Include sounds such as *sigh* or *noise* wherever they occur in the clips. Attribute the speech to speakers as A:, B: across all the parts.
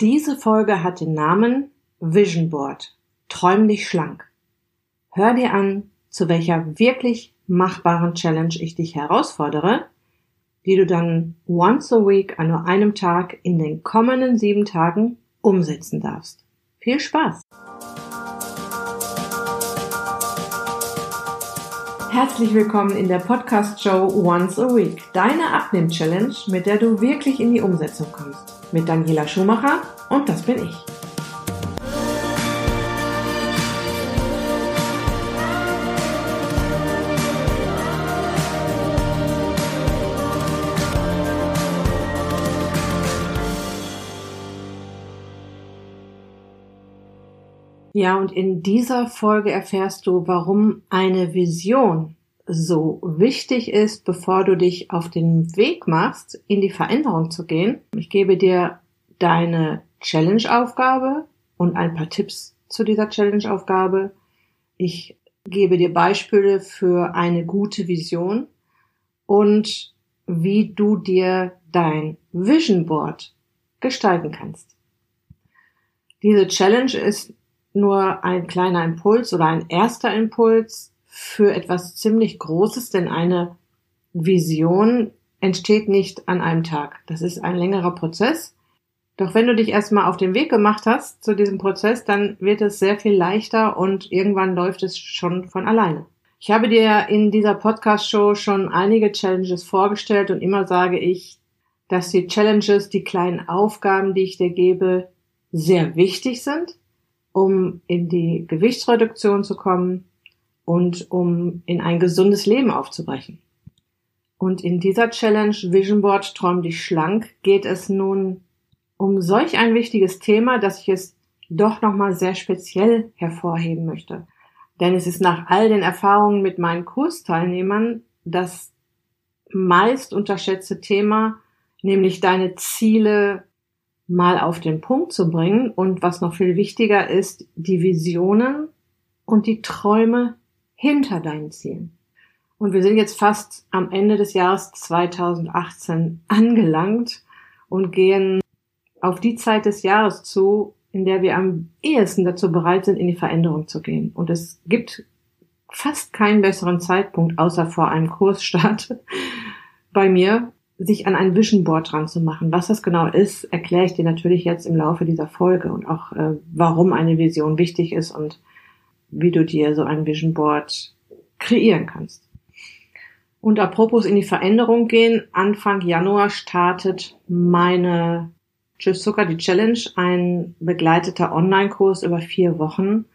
A: Diese Folge hat den Namen Vision Board. Träum dich schlank. Hör dir an, zu welcher wirklich machbaren Challenge ich dich herausfordere, die du dann once a week an nur einem Tag in den kommenden sieben Tagen umsetzen darfst. Viel Spaß! Herzlich willkommen in der Podcast-Show Once a Week, deine Abnehm-Challenge, mit der du wirklich in die Umsetzung kommst mit Daniela Schumacher und das bin ich. Ja, und in dieser Folge erfährst du, warum eine Vision so wichtig ist, bevor du dich auf den Weg machst, in die Veränderung zu gehen. Ich gebe dir deine Challenge-Aufgabe und ein paar Tipps zu dieser Challenge-Aufgabe. Ich gebe dir Beispiele für eine gute Vision und wie du dir dein Vision Board gestalten kannst. Diese Challenge ist nur ein kleiner Impuls oder ein erster Impuls für etwas ziemlich Großes, denn eine Vision entsteht nicht an einem Tag. Das ist ein längerer Prozess. Doch wenn du dich erstmal auf den Weg gemacht hast zu diesem Prozess, dann wird es sehr viel leichter und irgendwann läuft es schon von alleine. Ich habe dir in dieser Podcast-Show schon einige Challenges vorgestellt und immer sage ich, dass die Challenges, die kleinen Aufgaben, die ich dir gebe, sehr wichtig sind, um in die Gewichtsreduktion zu kommen, und um in ein gesundes Leben aufzubrechen. Und in dieser Challenge Vision Board Träum dich schlank geht es nun um solch ein wichtiges Thema, dass ich es doch nochmal sehr speziell hervorheben möchte. Denn es ist nach all den Erfahrungen mit meinen Kursteilnehmern das meist unterschätzte Thema, nämlich deine Ziele mal auf den Punkt zu bringen und was noch viel wichtiger ist, die Visionen und die Träume hinter deinen Zielen. Und wir sind jetzt fast am Ende des Jahres 2018 angelangt und gehen auf die Zeit des Jahres zu, in der wir am ehesten dazu bereit sind, in die Veränderung zu gehen. Und es gibt fast keinen besseren Zeitpunkt, außer vor einem Kursstart *laughs* bei mir, sich an ein Vision Board dran zu machen. Was das genau ist, erkläre ich dir natürlich jetzt im Laufe dieser Folge und auch, äh, warum eine Vision wichtig ist und wie du dir so ein Vision Board kreieren kannst. Und apropos in die Veränderung gehen, Anfang Januar startet meine Tschüss Zucker, die Challenge, ein begleiteter Online-Kurs über vier Wochen.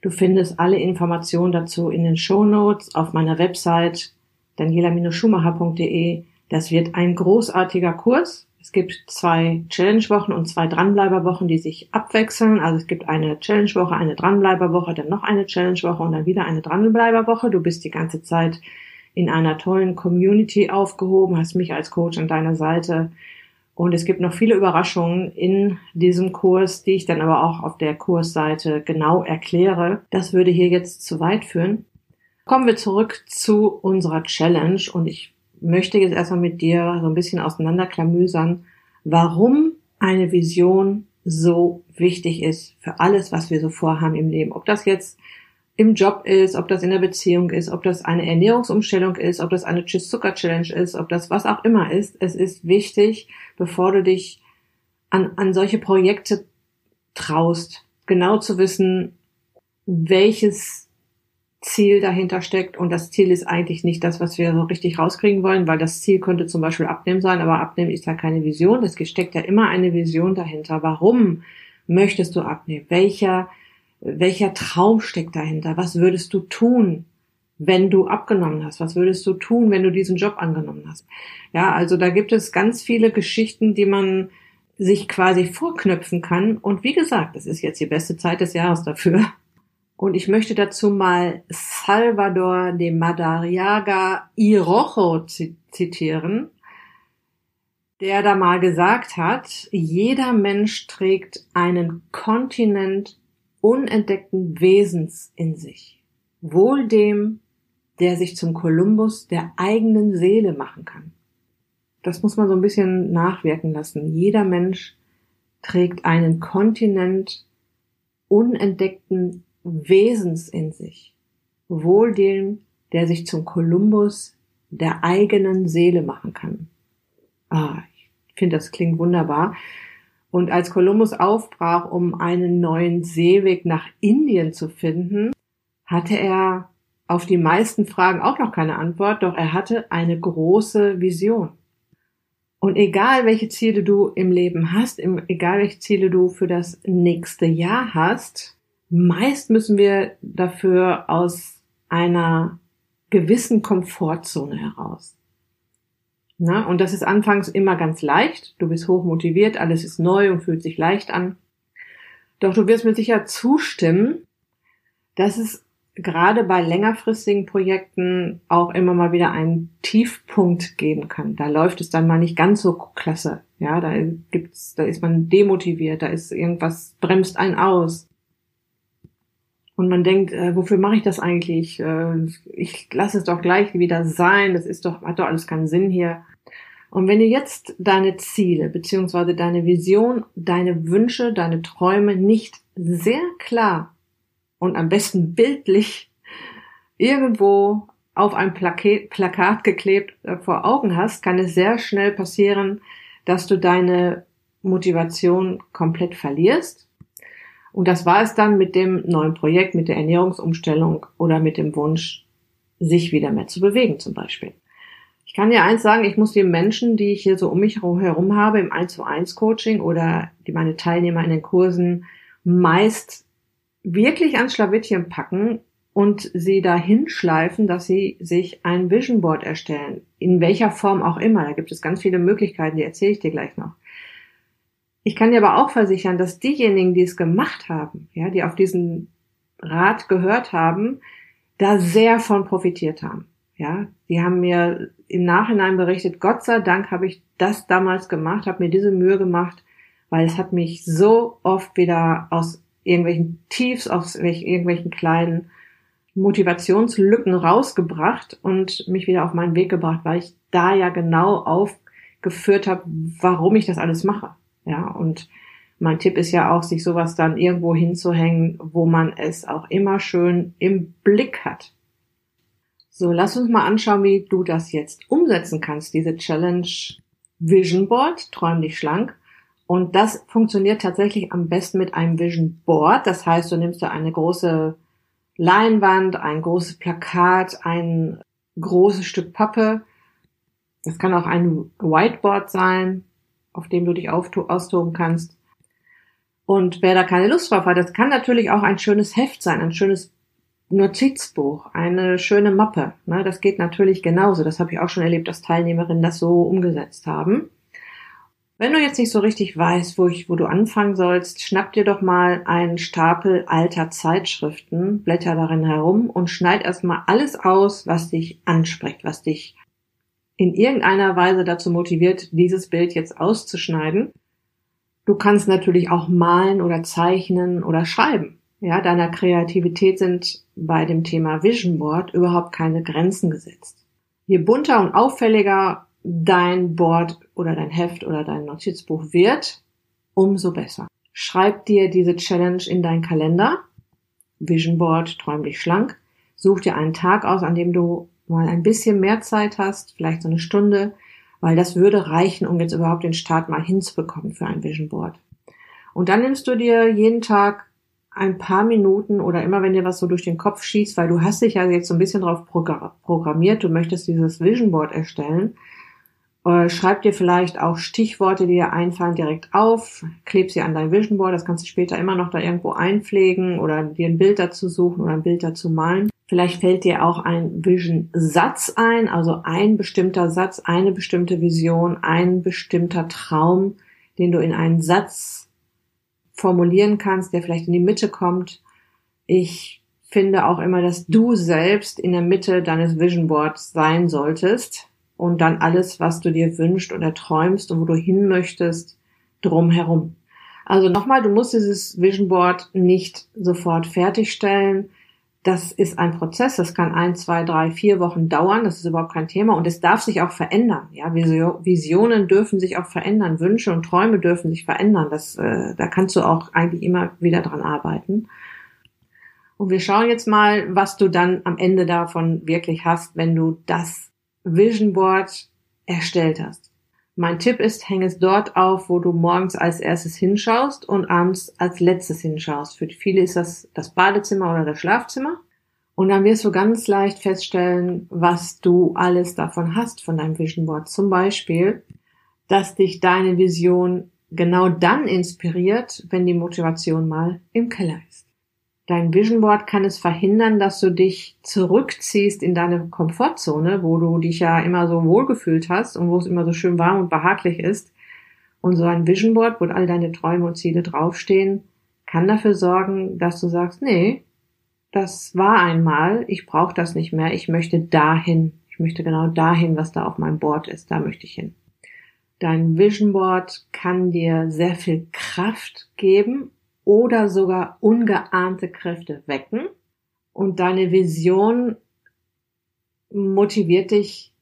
A: Du findest alle Informationen dazu in den Show Notes auf meiner Website daniela-schumacher.de. Das wird ein großartiger Kurs. Es gibt zwei Challenge-Wochen und zwei Dranbleiber-Wochen, die sich abwechseln. Also es gibt eine Challenge-Woche, eine Dranbleiber-Woche, dann noch eine Challenge-Woche und dann wieder eine Dranbleiber-Woche. Du bist die ganze Zeit in einer tollen Community aufgehoben, hast mich als Coach an deiner Seite. Und es gibt noch viele Überraschungen in diesem Kurs, die ich dann aber auch auf der Kursseite genau erkläre. Das würde hier jetzt zu weit führen. Kommen wir zurück zu unserer Challenge und ich möchte jetzt erstmal mit dir so ein bisschen auseinanderklamüsern, warum eine Vision so wichtig ist für alles, was wir so vorhaben im Leben. Ob das jetzt im Job ist, ob das in der Beziehung ist, ob das eine Ernährungsumstellung ist, ob das eine Tschüss-Zucker-Challenge ist, ob das was auch immer ist. Es ist wichtig, bevor du dich an, an solche Projekte traust, genau zu wissen, welches Ziel dahinter steckt. Und das Ziel ist eigentlich nicht das, was wir so richtig rauskriegen wollen, weil das Ziel könnte zum Beispiel Abnehmen sein, aber Abnehmen ist ja keine Vision. Es steckt ja immer eine Vision dahinter. Warum möchtest du abnehmen? Welcher, welcher Traum steckt dahinter? Was würdest du tun? wenn du abgenommen hast? Was würdest du tun, wenn du diesen Job angenommen hast? Ja, also da gibt es ganz viele Geschichten, die man sich quasi vorknöpfen kann. Und wie gesagt, es ist jetzt die beste Zeit des Jahres dafür. Und ich möchte dazu mal Salvador de Madariaga Irojo zitieren, der da mal gesagt hat, jeder Mensch trägt einen Kontinent unentdeckten Wesens in sich. Wohl dem, der sich zum Kolumbus der eigenen Seele machen kann. Das muss man so ein bisschen nachwirken lassen. Jeder Mensch trägt einen Kontinent unentdeckten Wesens in sich. Wohl dem, der sich zum Kolumbus der eigenen Seele machen kann. Ah, ich finde, das klingt wunderbar. Und als Kolumbus aufbrach, um einen neuen Seeweg nach Indien zu finden, hatte er auf die meisten Fragen auch noch keine Antwort, doch er hatte eine große Vision. Und egal welche Ziele du im Leben hast, egal welche Ziele du für das nächste Jahr hast, meist müssen wir dafür aus einer gewissen Komfortzone heraus. Na, und das ist anfangs immer ganz leicht. Du bist hoch motiviert, alles ist neu und fühlt sich leicht an. Doch du wirst mir sicher zustimmen, dass es gerade bei längerfristigen Projekten auch immer mal wieder einen Tiefpunkt geben kann. Da läuft es dann mal nicht ganz so klasse. Ja, da gibt's, da ist man demotiviert, da ist irgendwas bremst einen aus. Und man denkt, äh, wofür mache ich das eigentlich? Äh, ich lasse es doch gleich wieder sein. Das ist doch, hat doch alles keinen Sinn hier. Und wenn du jetzt deine Ziele beziehungsweise deine Vision, deine Wünsche, deine Träume nicht sehr klar und am besten bildlich irgendwo auf ein Plakat, Plakat geklebt äh, vor Augen hast, kann es sehr schnell passieren, dass du deine Motivation komplett verlierst und das war es dann mit dem neuen Projekt, mit der Ernährungsumstellung oder mit dem Wunsch, sich wieder mehr zu bewegen zum Beispiel. Ich kann dir eins sagen, ich muss die Menschen, die ich hier so um mich herum habe im 1 zu 1 Coaching oder die meine Teilnehmer in den Kursen meist wirklich ans Schlawittchen packen und sie dahin schleifen, dass sie sich ein Vision Board erstellen. In welcher Form auch immer. Da gibt es ganz viele Möglichkeiten, die erzähle ich dir gleich noch. Ich kann dir aber auch versichern, dass diejenigen, die es gemacht haben, ja, die auf diesen Rat gehört haben, da sehr von profitiert haben. Ja, die haben mir im Nachhinein berichtet, Gott sei Dank habe ich das damals gemacht, habe mir diese Mühe gemacht, weil es hat mich so oft wieder aus irgendwelchen Tiefs, aus irgendwelchen kleinen Motivationslücken rausgebracht und mich wieder auf meinen Weg gebracht, weil ich da ja genau aufgeführt habe, warum ich das alles mache. Ja, und mein Tipp ist ja auch, sich sowas dann irgendwo hinzuhängen, wo man es auch immer schön im Blick hat. So, lass uns mal anschauen, wie du das jetzt umsetzen kannst, diese Challenge Vision Board, träum dich schlank. Und das funktioniert tatsächlich am besten mit einem Vision Board. Das heißt, du nimmst da eine große Leinwand, ein großes Plakat, ein großes Stück Pappe. Das kann auch ein Whiteboard sein, auf dem du dich austoben kannst. Und wer da keine Lust drauf hat, das kann natürlich auch ein schönes Heft sein, ein schönes Notizbuch, eine schöne Mappe. Ne, das geht natürlich genauso. Das habe ich auch schon erlebt, dass Teilnehmerinnen das so umgesetzt haben. Wenn du jetzt nicht so richtig weißt, wo, ich, wo du anfangen sollst, schnapp dir doch mal einen Stapel alter Zeitschriften, blätter darin herum und schneid erstmal alles aus, was dich anspricht, was dich in irgendeiner Weise dazu motiviert, dieses Bild jetzt auszuschneiden. Du kannst natürlich auch malen oder zeichnen oder schreiben. Ja, deiner Kreativität sind bei dem Thema Vision Board überhaupt keine Grenzen gesetzt. Je bunter und auffälliger dein Board oder dein Heft oder dein Notizbuch wird, umso besser. Schreib dir diese Challenge in deinen Kalender. Vision Board, träum dich schlank. Such dir einen Tag aus, an dem du mal ein bisschen mehr Zeit hast, vielleicht so eine Stunde, weil das würde reichen, um jetzt überhaupt den Start mal hinzubekommen für ein Vision Board. Und dann nimmst du dir jeden Tag ein paar Minuten oder immer wenn dir was so durch den Kopf schießt, weil du hast dich ja jetzt so ein bisschen drauf programmiert, du möchtest dieses Vision Board erstellen, äh, schreib dir vielleicht auch Stichworte, die dir einfallen, direkt auf, kleb sie an dein Vision Board, das kannst du später immer noch da irgendwo einpflegen oder dir ein Bild dazu suchen oder ein Bild dazu malen. Vielleicht fällt dir auch ein Vision-Satz ein, also ein bestimmter Satz, eine bestimmte Vision, ein bestimmter Traum, den du in einen Satz formulieren kannst, der vielleicht in die Mitte kommt. Ich finde auch immer, dass du selbst in der Mitte deines Vision Boards sein solltest und dann alles, was du dir wünschst oder träumst und wo du hin möchtest, drumherum. Also nochmal, du musst dieses Vision Board nicht sofort fertigstellen das ist ein Prozess, das kann ein, zwei, drei, vier Wochen dauern, das ist überhaupt kein Thema und es darf sich auch verändern. Ja, Visionen dürfen sich auch verändern, Wünsche und Träume dürfen sich verändern. Das, äh, da kannst du auch eigentlich immer wieder dran arbeiten. Und wir schauen jetzt mal, was du dann am Ende davon wirklich hast, wenn du das Vision Board erstellt hast. Mein Tipp ist, häng es dort auf, wo du morgens als erstes hinschaust und abends als letztes hinschaust. Für viele ist das das Badezimmer oder das Schlafzimmer. Und dann wirst du ganz leicht feststellen, was du alles davon hast von deinem Vision Board. Zum Beispiel, dass dich deine Vision genau dann inspiriert, wenn die Motivation mal im Keller ist. Dein Vision Board kann es verhindern, dass du dich zurückziehst in deine Komfortzone, wo du dich ja immer so wohlgefühlt hast und wo es immer so schön warm und behaglich ist. Und so ein Vision Board, wo all deine Träume und Ziele draufstehen, kann dafür sorgen, dass du sagst, nee, das war einmal, ich brauche das nicht mehr, ich möchte dahin, ich möchte genau dahin, was da auf meinem Board ist, da möchte ich hin. Dein Vision Board kann dir sehr viel Kraft geben oder sogar ungeahnte Kräfte wecken und deine Vision motiviert dich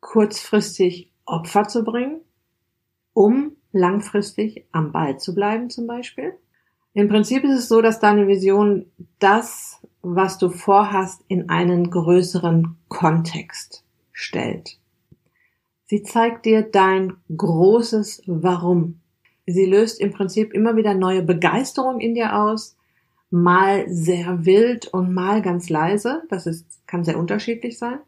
A: kurzfristig Opfer zu bringen, um langfristig am Ball zu bleiben zum Beispiel. Im Prinzip ist es so, dass deine Vision das, was du vorhast, in einen größeren Kontext stellt. Sie zeigt dir dein großes Warum. Sie löst im Prinzip immer wieder neue Begeisterung in dir aus, mal sehr wild und mal ganz leise. Das ist, kann sehr unterschiedlich sein.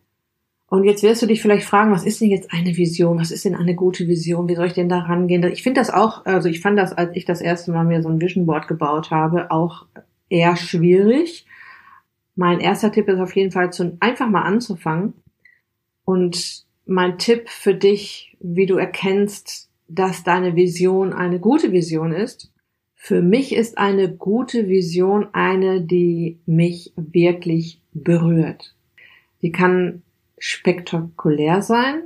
A: Und jetzt wirst du dich vielleicht fragen, was ist denn jetzt eine Vision? Was ist denn eine gute Vision? Wie soll ich denn da rangehen? Ich finde das auch, also ich fand das, als ich das erste Mal mir so ein Vision Board gebaut habe, auch eher schwierig. Mein erster Tipp ist auf jeden Fall zu, einfach mal anzufangen. Und mein Tipp für dich, wie du erkennst, dass deine Vision eine gute Vision ist. Für mich ist eine gute Vision eine, die mich wirklich berührt. Sie kann spektakulär sein,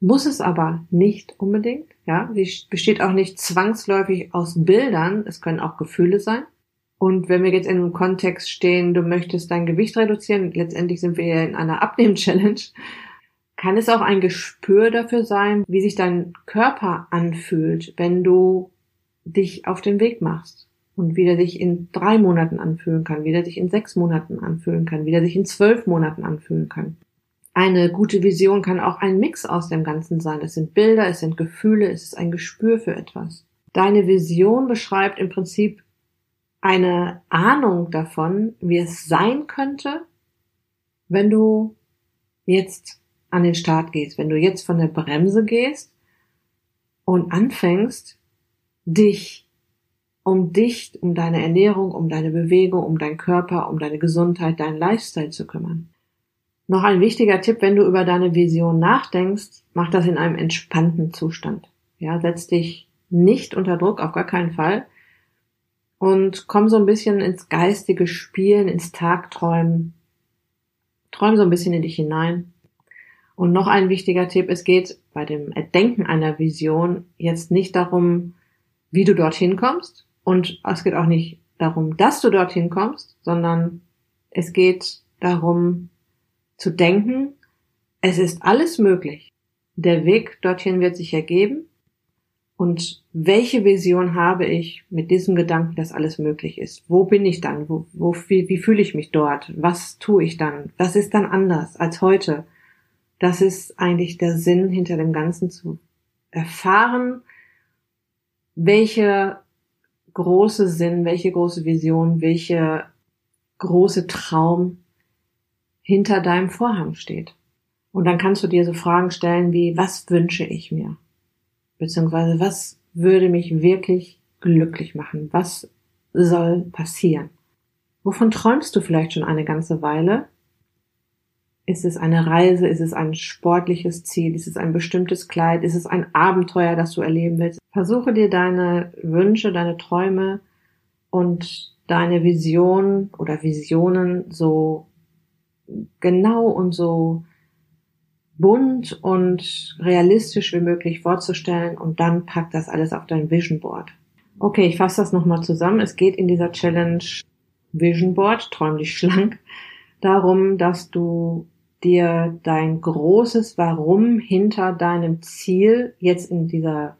A: muss es aber nicht unbedingt. Ja, sie besteht auch nicht zwangsläufig aus Bildern. Es können auch Gefühle sein. Und wenn wir jetzt in einem Kontext stehen, du möchtest dein Gewicht reduzieren, letztendlich sind wir ja in einer Abnehm-Challenge, kann es auch ein Gespür dafür sein, wie sich dein Körper anfühlt, wenn du dich auf den Weg machst und wie der sich in drei Monaten anfühlen kann, wie der sich in sechs Monaten anfühlen kann, wie der sich in zwölf Monaten anfühlen kann. Eine gute Vision kann auch ein Mix aus dem Ganzen sein. Es sind Bilder, es sind Gefühle, es ist ein Gespür für etwas. Deine Vision beschreibt im Prinzip eine Ahnung davon, wie es sein könnte, wenn du jetzt an den Start gehst, wenn du jetzt von der Bremse gehst und anfängst, dich um dich, um deine Ernährung, um deine Bewegung, um deinen Körper, um deine Gesundheit, deinen Lifestyle zu kümmern. Noch ein wichtiger Tipp, wenn du über deine Vision nachdenkst, mach das in einem entspannten Zustand. Ja, setz dich nicht unter Druck, auf gar keinen Fall. Und komm so ein bisschen ins geistige Spielen, ins Tagträumen. Träum so ein bisschen in dich hinein. Und noch ein wichtiger Tipp, es geht bei dem Erdenken einer Vision jetzt nicht darum, wie du dorthin kommst und es geht auch nicht darum, dass du dorthin kommst, sondern es geht darum zu denken, es ist alles möglich. Der Weg dorthin wird sich ergeben und welche Vision habe ich mit diesem Gedanken, dass alles möglich ist? Wo bin ich dann? Wo, wo, wie, wie fühle ich mich dort? Was tue ich dann? Was ist dann anders als heute? Das ist eigentlich der Sinn hinter dem Ganzen zu erfahren, welche große Sinn, welche große Vision, welche große Traum hinter deinem Vorhang steht. Und dann kannst du dir so Fragen stellen wie, was wünsche ich mir? Beziehungsweise, was würde mich wirklich glücklich machen? Was soll passieren? Wovon träumst du vielleicht schon eine ganze Weile? Ist es eine Reise? Ist es ein sportliches Ziel? Ist es ein bestimmtes Kleid? Ist es ein Abenteuer, das du erleben willst? Versuche dir deine Wünsche, deine Träume und deine Vision oder Visionen so genau und so bunt und realistisch wie möglich vorzustellen und dann pack das alles auf dein Vision Board. Okay, ich fasse das nochmal zusammen. Es geht in dieser Challenge Vision Board, träum dich schlank, darum, dass du dir dein großes Warum hinter deinem Ziel, jetzt in dieser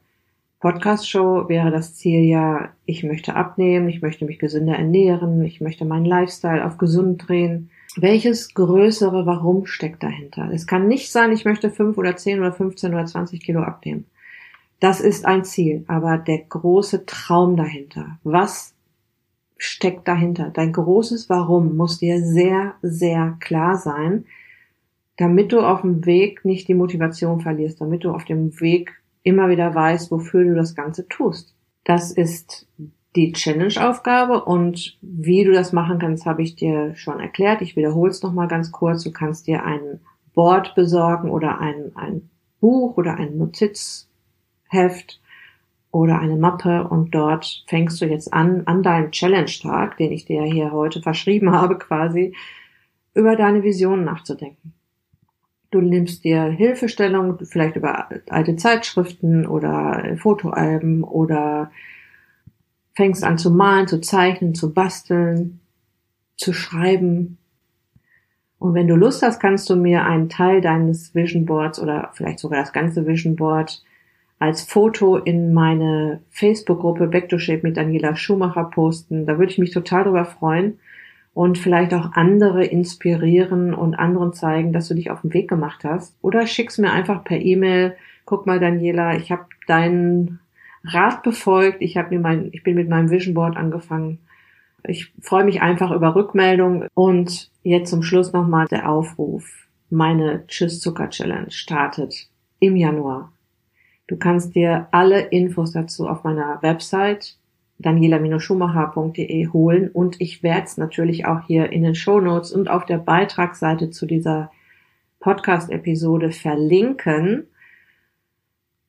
A: Podcast-Show wäre das Ziel ja, ich möchte abnehmen, ich möchte mich gesünder ernähren, ich möchte meinen Lifestyle auf gesund drehen. Welches größere Warum steckt dahinter? Es kann nicht sein, ich möchte fünf oder zehn oder 15 oder 20 Kilo abnehmen. Das ist ein Ziel, aber der große Traum dahinter, was steckt dahinter? Dein großes Warum muss dir sehr, sehr klar sein, damit du auf dem Weg nicht die Motivation verlierst, damit du auf dem Weg immer wieder weißt, wofür du das Ganze tust. Das ist die Challenge-Aufgabe und wie du das machen kannst, habe ich dir schon erklärt. Ich wiederhole es nochmal ganz kurz. Du kannst dir ein Board besorgen oder ein, ein Buch oder ein Notizheft oder eine Mappe und dort fängst du jetzt an, an deinem Challenge-Tag, den ich dir hier heute verschrieben *laughs* habe quasi, über deine Vision nachzudenken. Du nimmst dir Hilfestellung, vielleicht über alte Zeitschriften oder Fotoalben oder fängst an zu malen, zu zeichnen, zu basteln, zu schreiben. Und wenn du Lust hast, kannst du mir einen Teil deines Vision Boards oder vielleicht sogar das ganze Vision Board als Foto in meine Facebook-Gruppe Back to Shape mit Daniela Schumacher posten. Da würde ich mich total drüber freuen und vielleicht auch andere inspirieren und anderen zeigen, dass du dich auf den Weg gemacht hast. Oder schick's mir einfach per E-Mail. Guck mal, Daniela, ich habe deinen Rat befolgt. Ich habe mir mein, ich bin mit meinem Vision Board angefangen. Ich freue mich einfach über Rückmeldung. Und jetzt zum Schluss nochmal der Aufruf. Meine Tschüss Zucker Challenge startet im Januar. Du kannst dir alle Infos dazu auf meiner Website daniela-schumacher.de holen und ich werde es natürlich auch hier in den Show Notes und auf der Beitragsseite zu dieser Podcast-Episode verlinken.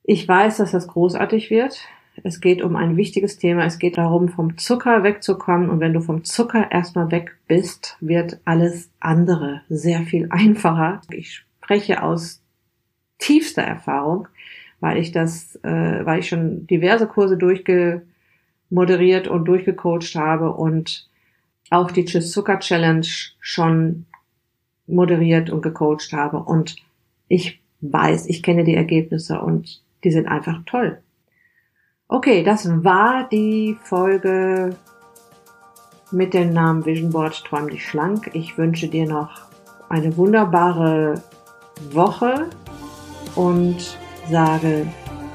A: Ich weiß, dass das großartig wird. Es geht um ein wichtiges Thema. Es geht darum, vom Zucker wegzukommen. Und wenn du vom Zucker erstmal weg bist, wird alles andere sehr viel einfacher. Ich spreche aus tiefster Erfahrung, weil ich das, äh, weil ich schon diverse Kurse durchge moderiert und durchgecoacht habe und auch die Tschüss Zucker Challenge schon moderiert und gecoacht habe. Und ich weiß, ich kenne die Ergebnisse und die sind einfach toll. Okay, das war die Folge mit dem Namen Vision Board Träum dich schlank. Ich wünsche dir noch eine wunderbare Woche und sage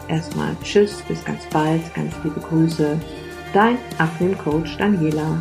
A: erstmal Tschüss, bis ganz bald, ganz liebe Grüße dein Abnehmcoach Daniela.